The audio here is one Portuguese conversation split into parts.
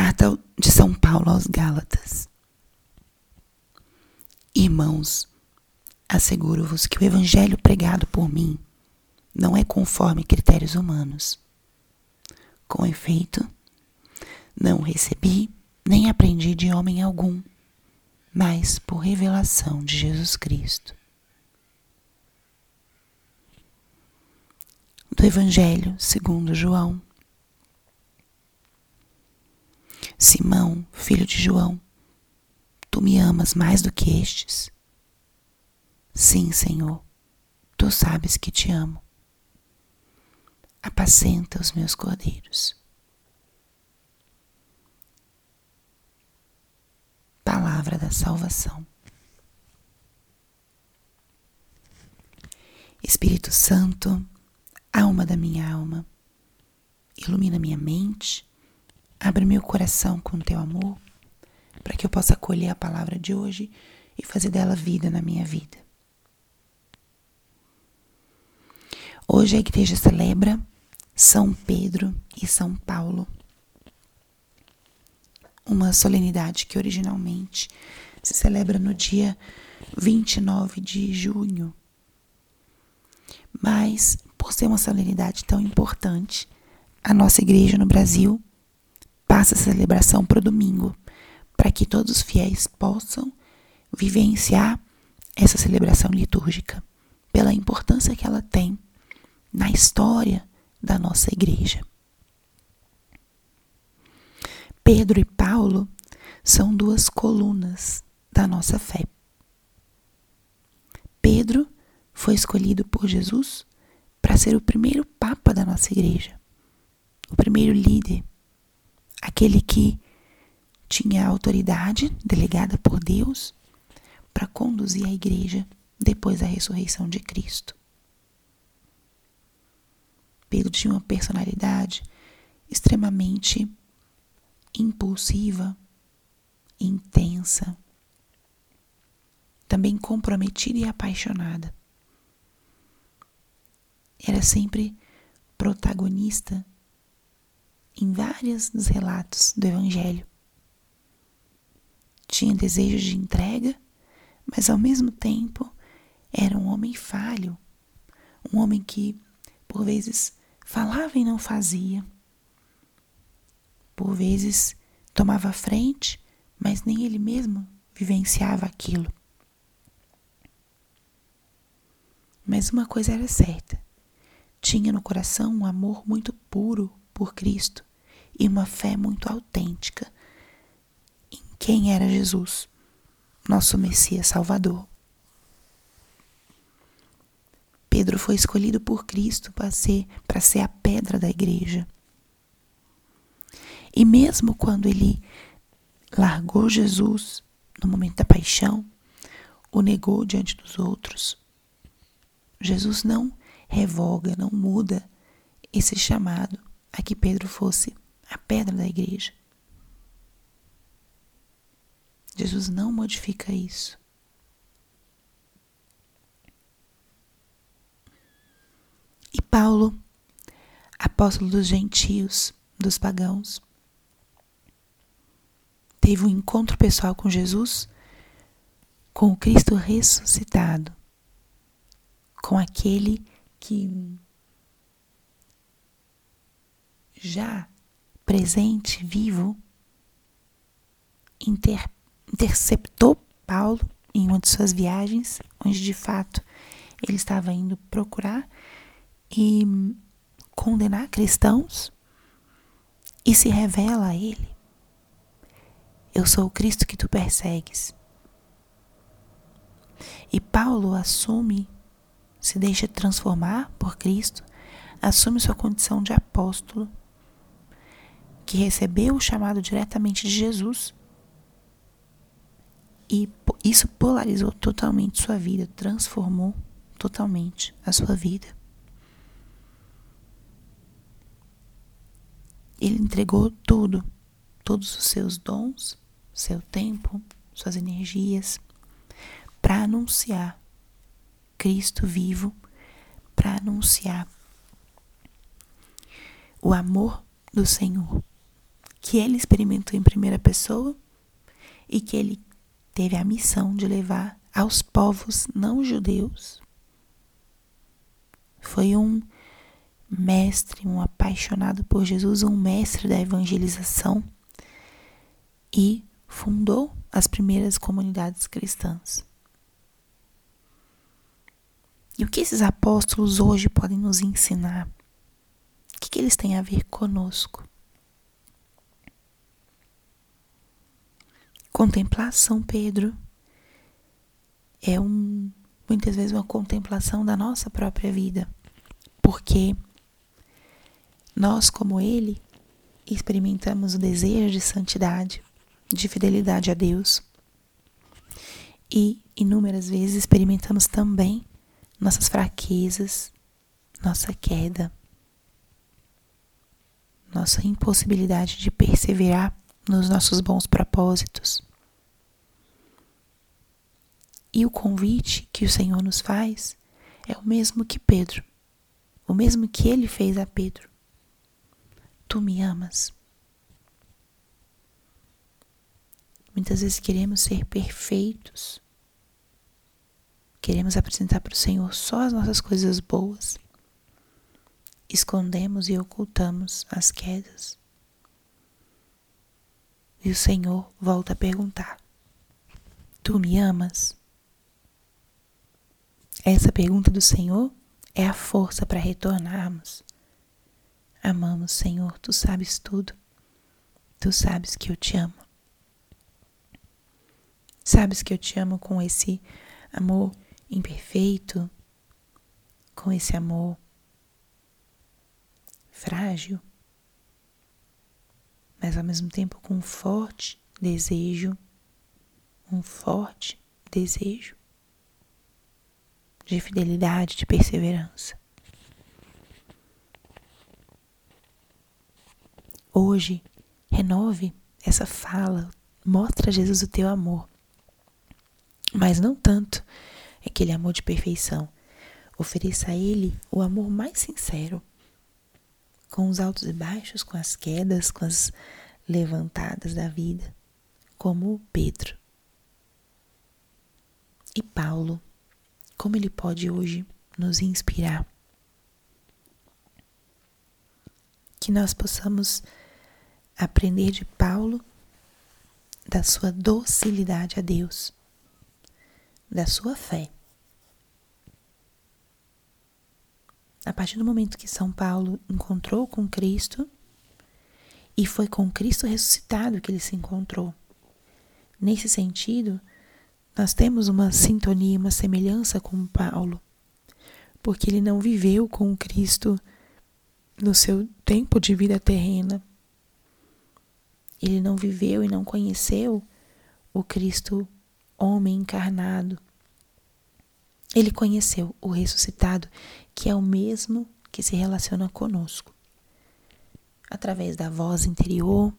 Carta de São Paulo aos Gálatas. Irmãos, asseguro-vos que o evangelho pregado por mim não é conforme critérios humanos. Com efeito, não recebi nem aprendi de homem algum, mas por revelação de Jesus Cristo. Do Evangelho segundo João. Simão, filho de João, tu me amas mais do que estes? Sim, Senhor, tu sabes que te amo. Apacenta os meus cordeiros. Palavra da salvação. Espírito Santo, alma da minha alma, ilumina minha mente Abre meu coração com teu amor, para que eu possa acolher a palavra de hoje e fazer dela vida na minha vida. Hoje a igreja celebra São Pedro e São Paulo. Uma solenidade que originalmente se celebra no dia 29 de junho. Mas, por ser uma solenidade tão importante, a nossa igreja no Brasil passa a celebração para o domingo, para que todos os fiéis possam vivenciar essa celebração litúrgica, pela importância que ela tem na história da nossa igreja. Pedro e Paulo são duas colunas da nossa fé. Pedro foi escolhido por Jesus para ser o primeiro papa da nossa igreja, o primeiro líder aquele que tinha autoridade delegada por Deus para conduzir a igreja depois da ressurreição de Cristo. Pedro tinha uma personalidade extremamente impulsiva, intensa, também comprometida e apaixonada. Era sempre protagonista em vários dos relatos do Evangelho. Tinha desejo de entrega, mas ao mesmo tempo era um homem falho, um homem que, por vezes, falava e não fazia, por vezes tomava frente, mas nem ele mesmo vivenciava aquilo. Mas uma coisa era certa: tinha no coração um amor muito puro por Cristo e uma fé muito autêntica em quem era Jesus, nosso Messias Salvador. Pedro foi escolhido por Cristo para ser, para ser a pedra da igreja. E mesmo quando ele largou Jesus no momento da paixão, o negou diante dos outros, Jesus não revoga, não muda esse chamado a que Pedro fosse a pedra da igreja. Jesus não modifica isso. E Paulo, apóstolo dos gentios, dos pagãos, teve um encontro pessoal com Jesus, com o Cristo ressuscitado, com aquele que já presente, vivo, inter, interceptou Paulo em uma de suas viagens, onde de fato ele estava indo procurar e condenar cristãos, e se revela a ele: Eu sou o Cristo que tu persegues. E Paulo assume, se deixa transformar por Cristo, assume sua condição de apóstolo que recebeu o chamado diretamente de Jesus. E isso polarizou totalmente sua vida, transformou totalmente a sua vida. Ele entregou tudo, todos os seus dons, seu tempo, suas energias, para anunciar Cristo vivo, para anunciar o amor do Senhor que ele experimentou em primeira pessoa e que ele teve a missão de levar aos povos não judeus. Foi um mestre, um apaixonado por Jesus, um mestre da evangelização e fundou as primeiras comunidades cristãs. E o que esses apóstolos hoje podem nos ensinar? O que, que eles têm a ver conosco? Contemplação, Pedro, é um, muitas vezes uma contemplação da nossa própria vida, porque nós, como Ele, experimentamos o desejo de santidade, de fidelidade a Deus e inúmeras vezes experimentamos também nossas fraquezas, nossa queda, nossa impossibilidade de perseverar nos nossos bons propósitos. E o convite que o Senhor nos faz é o mesmo que Pedro, o mesmo que ele fez a Pedro. Tu me amas. Muitas vezes queremos ser perfeitos. Queremos apresentar para o Senhor só as nossas coisas boas. Escondemos e ocultamos as quedas. E o Senhor volta a perguntar: Tu me amas? Essa pergunta do Senhor é a força para retornarmos. Amamos, Senhor, tu sabes tudo. Tu sabes que eu te amo. Sabes que eu te amo com esse amor imperfeito, com esse amor frágil, mas ao mesmo tempo com um forte desejo, um forte desejo de fidelidade, de perseverança. Hoje, renove essa fala, mostra a Jesus o teu amor. Mas não tanto aquele amor de perfeição. Ofereça a Ele o amor mais sincero, com os altos e baixos, com as quedas, com as levantadas da vida, como Pedro. E Paulo como ele pode hoje nos inspirar. Que nós possamos aprender de Paulo da sua docilidade a Deus, da sua fé. A partir do momento que São Paulo encontrou com Cristo, e foi com Cristo ressuscitado que ele se encontrou. Nesse sentido, nós temos uma sintonia, uma semelhança com Paulo, porque ele não viveu com Cristo no seu tempo de vida terrena. Ele não viveu e não conheceu o Cristo homem encarnado. Ele conheceu o ressuscitado, que é o mesmo que se relaciona conosco. Através da voz interior,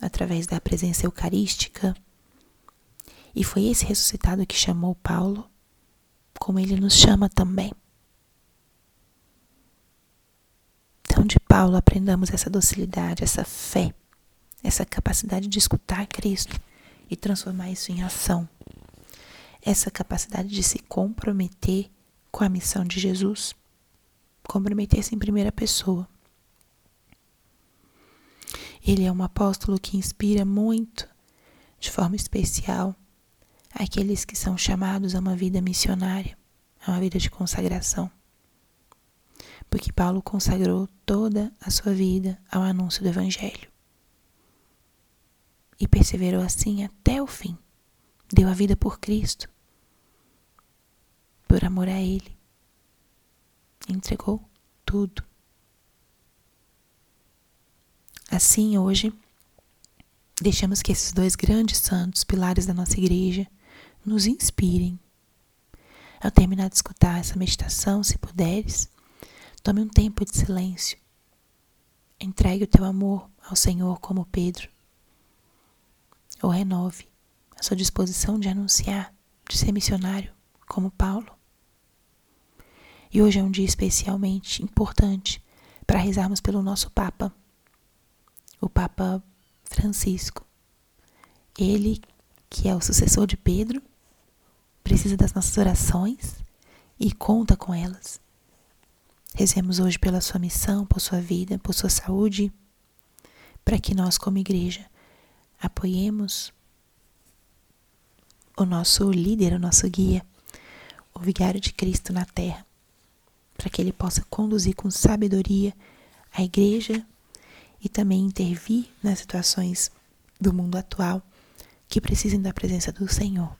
através da presença eucarística, e foi esse ressuscitado que chamou Paulo, como ele nos chama também. Então, de Paulo, aprendamos essa docilidade, essa fé, essa capacidade de escutar Cristo e transformar isso em ação. Essa capacidade de se comprometer com a missão de Jesus. Comprometer-se em primeira pessoa. Ele é um apóstolo que inspira muito, de forma especial, aqueles que são chamados a uma vida missionária, a uma vida de consagração. Porque Paulo consagrou toda a sua vida ao anúncio do Evangelho. E perseverou assim até o fim. Deu a vida por Cristo, por amor a Ele. Entregou tudo. Assim, hoje, deixamos que esses dois grandes santos, pilares da nossa igreja, nos inspirem. Ao terminar de escutar essa meditação, se puderes, tome um tempo de silêncio. Entregue o teu amor ao Senhor como Pedro. Ou renove a sua disposição de anunciar, de ser missionário como Paulo. E hoje é um dia especialmente importante para rezarmos pelo nosso Papa, o Papa Francisco. Ele, que é o sucessor de Pedro, precisa das nossas orações e conta com elas. Rezemos hoje pela sua missão, por sua vida, por sua saúde, para que nós, como igreja, apoiemos o nosso líder, o nosso guia, o vigário de Cristo na terra, para que ele possa conduzir com sabedoria a igreja e também intervir nas situações do mundo atual que precisem da presença do Senhor.